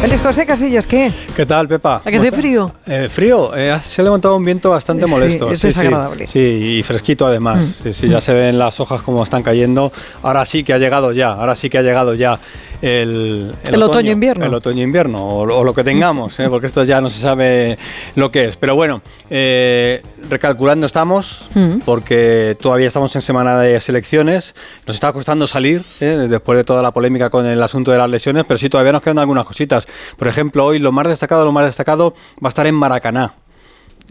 Félix José Casillas, ¿qué? ¿Qué tal, Pepa? ¿A que hace frío? Eh, frío, eh, se ha levantado un viento bastante Sí, molesto. es desagradable. Sí, y fresquito además. Mm. Sí, sí, ya se ven las hojas como están cayendo. Ahora sí que ha llegado ya, ahora sí que ha llegado ya el, El otoño-invierno. El otoño-invierno, o, o lo que tengamos, ¿eh? porque esto ya no se sabe lo que es. Pero bueno, recalculando estamos, Mm. porque todavía estamos en semana de selecciones. Nos está costando salir, después de toda la polémica con el asunto de las lesiones, pero sí todavía nos quedan algunas cositas. Por ejemplo, hoy lo más destacado, lo más destacado va a estar en Maracaná.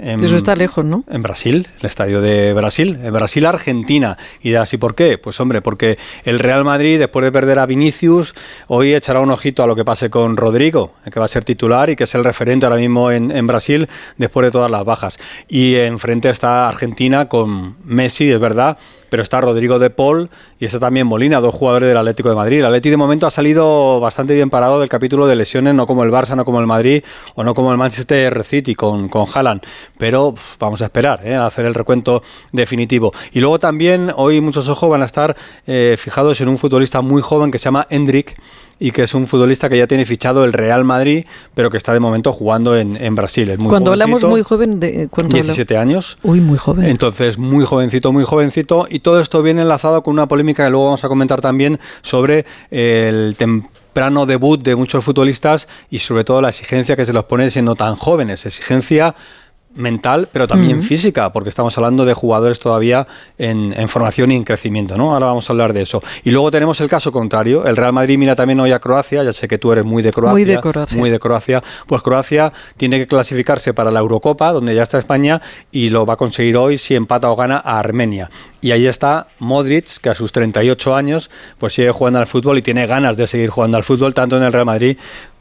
En- Eso está lejos, ¿no? en Brasil, el estadio de Brasil, en Brasil, Argentina. Y así por qué? Pues hombre, porque el Real Madrid, después de perder a Vinicius, hoy echará un ojito a lo que pase con Rodrigo, que va a ser titular y que es el referente ahora mismo en, en Brasil, después de todas las bajas. Y enfrente está Argentina con Messi, es verdad, pero está Rodrigo de Paul y está también Molina, dos jugadores del Atlético de Madrid. El Atlético de momento ha salido bastante bien parado del capítulo de lesiones, no como el Barça, no como el Madrid o no como el Manchester City con, con Haaland. Pero vamos a esperar ¿eh? a hacer el recuento definitivo. Y luego también hoy muchos ojos van a estar eh, fijados en un futbolista muy joven que se llama Hendrik y que es un futbolista que ya tiene fichado el Real Madrid, pero que está de momento jugando en, en Brasil. Es muy Cuando hablamos muy joven, de, ¿cuánto habla- 17 años. Uy, muy joven. Entonces, muy jovencito, muy jovencito. Y todo esto viene enlazado con una polémica que luego vamos a comentar también sobre el temprano debut de muchos futbolistas y sobre todo la exigencia que se los pone siendo tan jóvenes. Exigencia mental, pero también física, porque estamos hablando de jugadores todavía en, en formación y en crecimiento, ¿no? Ahora vamos a hablar de eso. Y luego tenemos el caso contrario. El Real Madrid mira también hoy a Croacia, ya sé que tú eres muy de Croacia. Muy de Croacia. muy de Croacia. Pues Croacia tiene que clasificarse para la Eurocopa, donde ya está España, y lo va a conseguir hoy si empata o gana a Armenia. Y ahí está Modric, que a sus 38 años, pues sigue jugando al fútbol y tiene ganas de seguir jugando al fútbol, tanto en el Real Madrid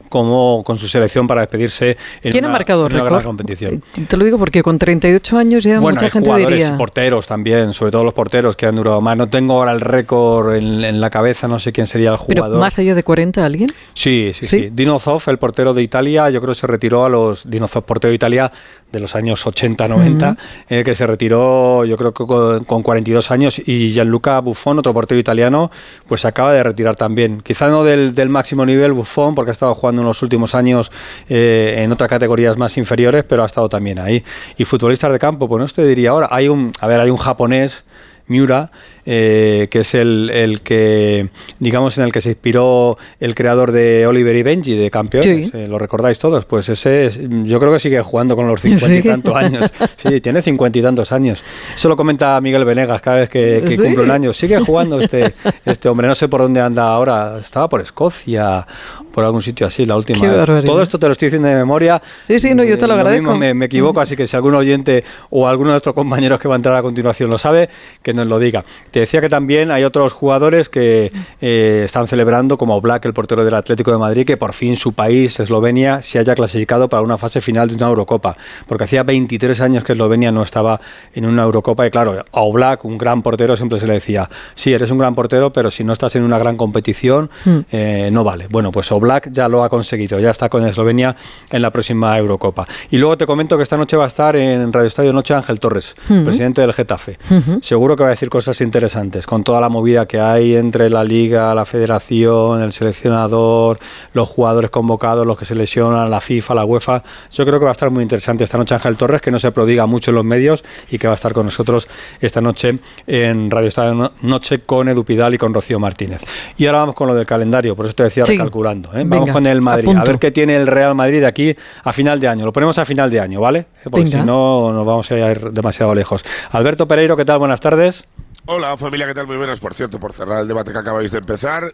como con su selección para despedirse en ¿Quién una, ha marcado en una gran competición. Eh, Te lo digo porque con 38 años ya Bueno, mucha hay gente jugadores, diría... porteros también, sobre todo los porteros que han durado más. No tengo ahora el récord en, en la cabeza, no sé quién sería el Pero jugador. más allá de 40, ¿alguien? Sí, sí, ¿Sí? sí. Dino Zoff, el portero de Italia, yo creo que se retiró a los Dino Zoff, portero de Italia de los años 80-90, eh, que se retiró yo creo que con, con 42 años y Gianluca Buffon, otro portero italiano, pues se acaba de retirar también. Quizá no del, del máximo nivel Buffon, porque ha estado jugando en los últimos años eh, en otras categorías más inferiores, pero ha estado también ahí. Y futbolistas de campo, pues no te diría ahora, hay un, a ver, hay un japonés Miura, eh, que es el, el que, digamos, en el que se inspiró el creador de Oliver y Benji, de Campeones. Sí. eh, ¿Lo recordáis todos? Pues ese, es- yo creo que sigue jugando con los cincuenta y Sí. tantos años. Sí, tiene cincuenta y tantos años. Eso lo comenta Miguel Venegas cada vez que, que Sí. cumple un año. Sigue jugando este, este hombre. No sé por dónde anda ahora. Estaba por Escocia, por algún sitio así, la última Qué vez. barbaridad. Todo esto te lo estoy diciendo de memoria. Sí, sí, no, yo te lo agradezco. mismo me, me equivoco, así que si algún oyente o alguno de nuestros compañeros que va a entrar a continuación lo sabe, que nos lo diga. Te decía que también hay otros jugadores que eh, están celebrando, como Black, el portero del Atlético de Madrid, que por fin su país, Eslovenia, se haya clasificado para una fase final de una Eurocopa. Porque hacía 23 años que Eslovenia no estaba en una Eurocopa y claro, a Oblak, un gran portero, siempre se le decía, sí, eres un gran portero, pero si no estás en una gran competición, Mm. eh, no vale. Bueno, pues Oblak ya lo ha conseguido, ya está con Eslovenia en la próxima Eurocopa. Y luego te comento que esta noche va a estar en Radio Estadio Noche Ángel Torres, Ujú. presidente del Getafe. Seguro que va a decir cosas interesantes, con toda la movida que hay entre la Liga, la Federación, el seleccionador, los jugadores convocados, los que se lesionan, la FIFA, la UEFA. Yo creo que va a estar muy interesante esta noche Ángel Torres, que no se prodiga mucho en los medios y que va a estar con nosotros esta noche en Radio Estadio No- Noche con Edu Pidal y con Rocío Martínez. Y ahora vamos con lo del calendario, por eso te decía Sí. recalculando. ¿eh? Vamos Venga, con el Madrid, a apunto. ver qué tiene el Real Madrid de aquí a final de año. Lo ponemos a final de año, ¿vale? Porque Venga. si no nos vamos a ir demasiado lejos. Alberto Pereiro, ¿qué tal? Buenas tardes. Hola familia, ¿qué tal? Muy buenas. Por cierto, por cerrar el debate que acabáis de empezar,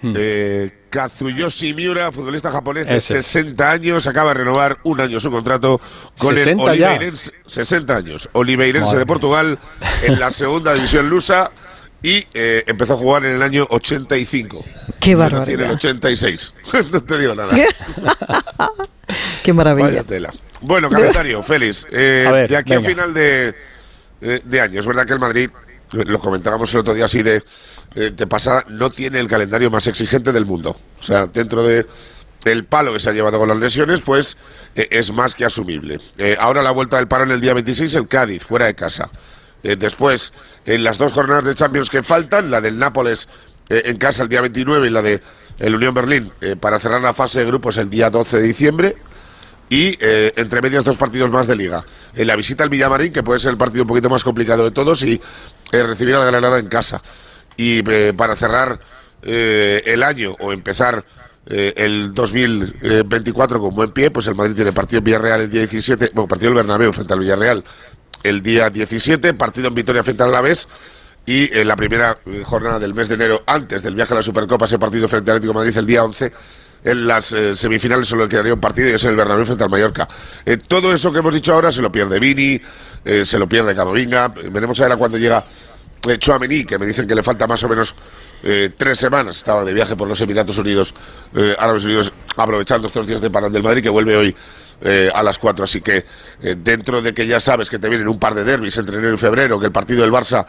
Hmm. eh, Kazuyoshi Miura, futbolista japonés de Ese. 60 años, acaba de renovar un año su contrato con el 60 ya. Oliveirense, 60 años, Oliveirense Madre de. Portugal, en la segunda división lusa y eh, empezó a jugar en el año 85. Qué nací en el barbaridad. 86. no te digo nada. Qué, maravilla. Vaya tela. Bueno, calendario, Félix. Eh, A ver, de aquí a venga. final de, de año, es verdad que el Madrid, lo comentábamos el otro día así de, eh, de pasada, no tiene el calendario más exigente del mundo. O sea, dentro de el palo que se ha llevado con las lesiones, pues eh, es más que asumible. Eh, ahora la vuelta del paro en el día 26, el Cádiz, fuera de casa. Eh, después, en las dos jornadas de Champions que faltan, la del Nápoles en casa el día 29 y la de el Unión Berlín para cerrar la fase de grupos el día 12 de diciembre. Y entre medias dos partidos más de liga. En la visita al Villamarín, que puede ser el partido un poquito más complicado de todos, y recibir al Granada en casa. Y para cerrar el año o empezar el 2024 con buen pie, pues el Madrid tiene partido en Villarreal el día 17, bueno, partido del Bernabéu frente al Villarreal el día 17, partido en Vitoria frente al Alavés y en la primera eh, jornada del mes de enero, antes del viaje a la Supercopa, ese partido frente al Atlético Madrid el día 11. En las eh, semifinales solo quedaría un partido y es el Bernabéu frente al Mallorca. Eh, todo eso que hemos dicho ahora se lo pierde Vini, se lo pierde Camavinga. Veremos a ver a cuándo llega eh, Chouameni, que me dicen que le falta más o menos tres semanas. Estaba de viaje por los Emiratos Unidos, Árabes Unidos, aprovechando estos días de parón del Madrid, que vuelve hoy a las 4. Así que dentro de que ya sabes que te vienen un par de derbis entre enero y febrero, que el partido del Barça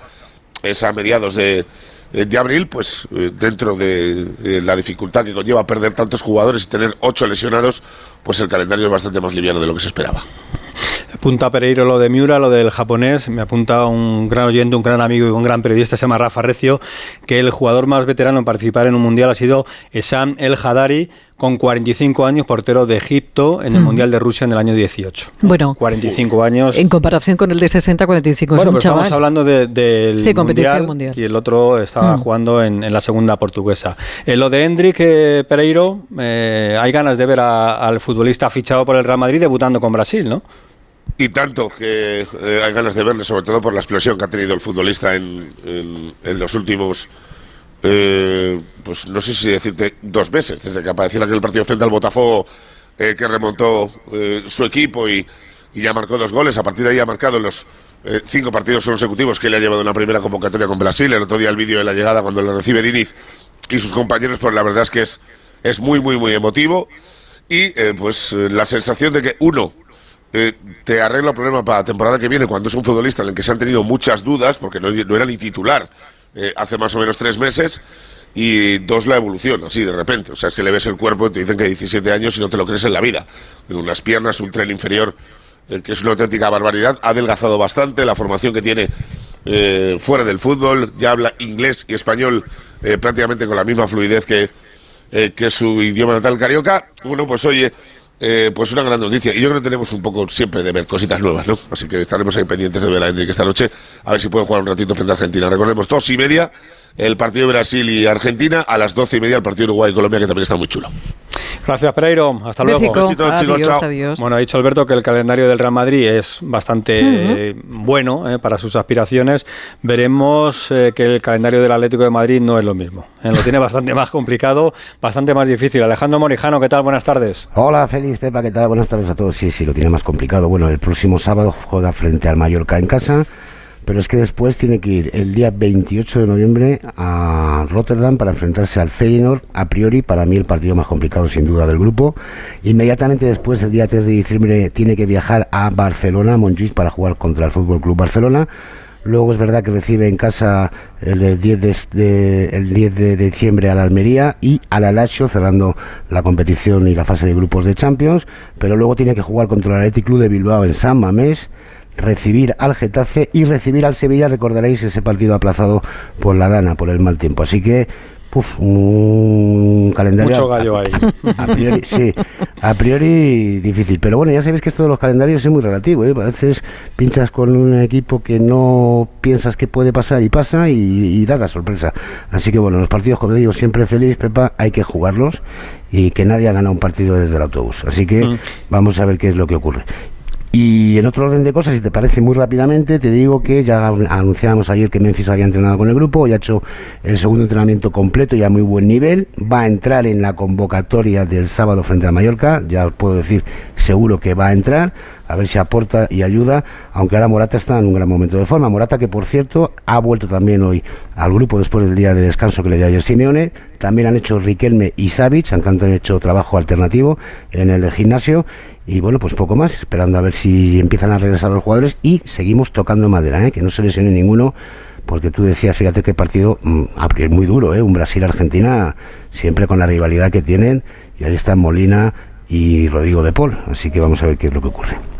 es a mediados de, de abril, pues eh, dentro de, la dificultad que conlleva perder tantos jugadores y tener ocho lesionados, pues el calendario es bastante más liviano de lo que se esperaba. Apunta Pereiro lo de Miura, lo del japonés. Me apunta un gran oyente, un gran amigo y un gran periodista, se llama Rafa Recio, que el jugador más veterano en participar en un mundial ha sido Esam El Hadari, con 45 años, portero de Egipto en el Mundial de Rusia en el año 18. Bueno, 45 años. En comparación con el de 60, 45 bueno, es un pero estamos hablando del sí, competición mundial, y el otro estaba jugando en, la segunda portuguesa. En lo de Hendrik eh, Pereiro, eh, hay ganas de ver al futbolista fichado por el Real Madrid debutando con Brasil, ¿no? Y tanto que eh, hay ganas de verle, sobre todo por la explosión que ha tenido el futbolista en, los últimos, eh, pues no sé si decirte, dos meses, desde que apareció en aquel partido frente al Botafogo, eh, que remontó su equipo y, ya marcó dos goles. A partir de ahí ha marcado los cinco partidos consecutivos que le ha llevado en la primera convocatoria con Brasil. El otro día el vídeo de la llegada cuando lo recibe Diniz y sus compañeros, pues la verdad es que es, es muy, muy, muy emotivo. Y pues la sensación de que uno eh, te arregla el problema para la temporada que viene cuando es un futbolista en el que se han tenido muchas dudas, porque no, era ni titular eh, hace más o menos tres meses, y dos, la evolución, así de repente. O sea, es que le ves el cuerpo y te dicen que hay 17 años y no te lo crees en la vida. Unas piernas, un tren inferior, eh, que es una auténtica barbaridad. Ha adelgazado bastante la formación que tiene fuera del fútbol, ya habla inglés y español prácticamente con la misma fluidez que, que su idioma natal carioca. Bueno, pues oye eh, pues una gran noticia. Y yo creo que tenemos un poco siempre de ver cositas nuevas, ¿no? Así que estaremos ahí pendientes de ver a Hendrik esta noche, a ver si puede jugar un ratito frente a Argentina. Recordemos, dos y media, el partido de Brasil y Argentina, a las doce y media el partido Uruguay y Colombia, que también está muy chulo. Gracias, Pereiro. Hasta luego. adiós, Bueno, ha dicho Alberto que el calendario del Real Madrid es bastante bueno eh, para sus aspiraciones. Veremos eh, que el calendario del Atlético de Madrid no es lo mismo. Eh, lo tiene bastante más complicado, bastante más difícil. Alejandro Morijano, ¿qué tal? Buenas tardes. Hola, feliz Pepa, ¿qué tal? Buenas tardes a todos. Sí, sí, lo tiene más complicado. Bueno, el próximo sábado juega frente al Mallorca en casa pero es que después tiene que ir el día 28 de noviembre a Rotterdam para enfrentarse al Feyenoord, a priori para mí el partido más complicado sin duda del grupo. Inmediatamente después, el día 3 de diciembre, tiene que viajar a Barcelona, Montjuic, para jugar contra el Fútbol Club Barcelona. Luego es verdad que recibe en casa el 10 de, el 10 de diciembre a la Almería y al Alacho cerrando la competición y la fase de grupos de Champions. Pero luego tiene que jugar contra el Athletic Club de Bilbao en San Mamés recibir al Getafe y recibir al Sevilla, recordaréis ese partido aplazado por la Dana, por el mal tiempo. Así que, un calendario... Mucho gallo ahí. A, priori, sí, a priori difícil. Pero bueno, ya sabéis que esto de los calendarios es muy relativo. ¿eh? A veces pinchas con un equipo que no piensas que puede pasar y pasa y, da la sorpresa. Así que bueno, los partidos, como digo, siempre feliz, Pepa, hay que jugarlos y que nadie ha ganado un partido desde el autobús. Así que mm. vamos a ver qué es lo que ocurre. Y en otro orden de cosas, si te parece muy rápidamente, te digo que ya anunciábamos ayer que Memphis había entrenado con el grupo, ya ha hecho el segundo entrenamiento completo y a muy buen nivel, va a entrar en la convocatoria del sábado frente a Mallorca, ya puedo decir seguro que va a entrar, a ver si aporta y ayuda, aunque ahora Morata está en un gran momento de forma. Morata que, por cierto, ha vuelto también hoy al grupo después del día de descanso que le dio ayer Simeone. También han hecho Riquelme y Savic, han hecho trabajo alternativo en el gimnasio. Y bueno, pues poco más, esperando a ver si empiezan a regresar los jugadores y seguimos tocando madera, ¿eh? que no se lesione ninguno porque tú decías, fíjate qué partido mm, es muy duro, ¿eh? un Brasil-Argentina, siempre con la rivalidad que tienen, y ahí están Molina y Rodrigo de Paul, así que vamos a ver qué es lo que ocurre.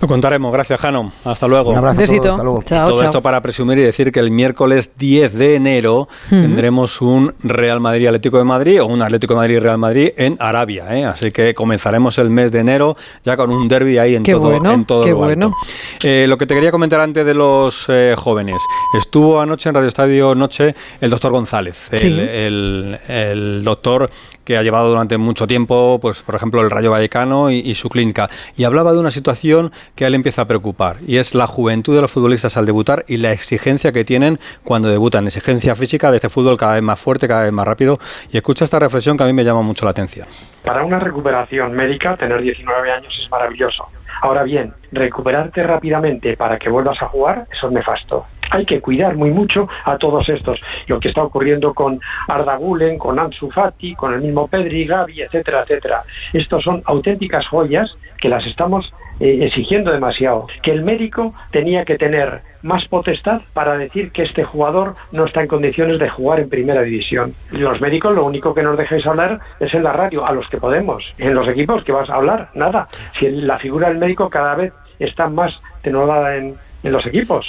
Lo contaremos. Gracias, Jano. Hasta luego. Un abrazo. Besito. Hasta luego. Chao, Todo chao. esto para presumir y decir que el miércoles 10 de enero tendremos un Real Madrid Atlético de Madrid o un Atlético de Madrid Real Madrid en Arabia. ¿eh? Así que comenzaremos el mes de enero ya con un derby ahí en Qué todo, bueno, en todo qué lo alto. bueno. Eh, lo que te quería comentar antes de los eh, jóvenes. Estuvo anoche en Radio Estadio Noche el doctor González, el, Sí. el- el doctor que ha llevado durante mucho tiempo, pues por ejemplo, el Rayo Vallecano y, y su clínica. Y hablaba de una situación que a él empieza a preocupar, y es la juventud de los futbolistas al debutar y la exigencia que tienen cuando debutan. Exigencia física de este fútbol cada vez más fuerte, cada vez más rápido. Y escucha esta reflexión que a mí me llama mucho la atención. Para una recuperación médica, tener 19 años es maravilloso. Ahora bien, recuperarte rápidamente para que vuelvas a jugar, eso es nefasto. Hay que cuidar muy mucho a todos estos. Lo que está ocurriendo con Arda Gülen, con Ansu Fati, con el mismo Pedri, Gavi, etcétera, etcétera. Estos son auténticas joyas que las estamos eh, exigiendo demasiado. Que el médico tenía que tener más potestad para decir que este jugador no está en condiciones de jugar en primera división. Los médicos lo único que nos dejáis hablar es en la radio, a los que podemos. En los equipos que vas a hablar, nada. Si la figura del médico cada vez está más denodada en, en los equipos.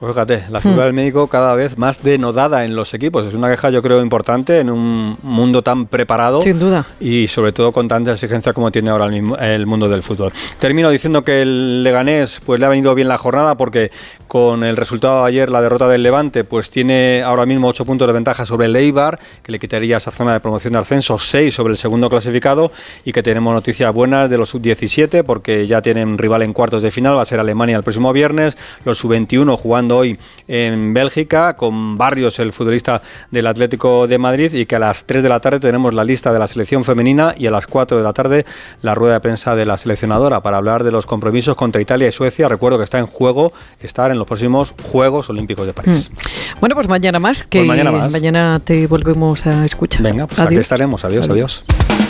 Pues fíjate, la figura del médico cada vez más denodada en los equipos. Es una queja, yo creo, importante en un mundo tan preparado. Sin duda. Y sobre todo con tanta exigencia como tiene ahora el, mismo- el mundo del fútbol. Termino diciendo que el Leganés pues le ha venido bien la jornada porque con el resultado de ayer, la derrota del Levante, pues tiene ahora mismo 8 puntos de ventaja sobre el Eibar, que le quitaría esa zona de promoción de ascenso, 6 sobre el segundo clasificado y que tenemos noticias buenas de los sub-17 porque ya tienen rival en cuartos de final, va a ser Alemania el próximo viernes, los sub-21 jugando hoy en Bélgica con Barrios, el futbolista del Atlético de Madrid y que a las 3 de la tarde tenemos la lista de la selección femenina y a las 4 de la tarde la rueda de prensa de la seleccionadora para hablar de los compromisos contra Italia y Suecia. Recuerdo que está en juego estar en los próximos Juegos Olímpicos de París. Bueno, pues mañana más, que Pues mañana más. mañana te volvemos a escuchar. Venga, pues aquí Adiós. estaremos. Adiós, Adiós. adiós.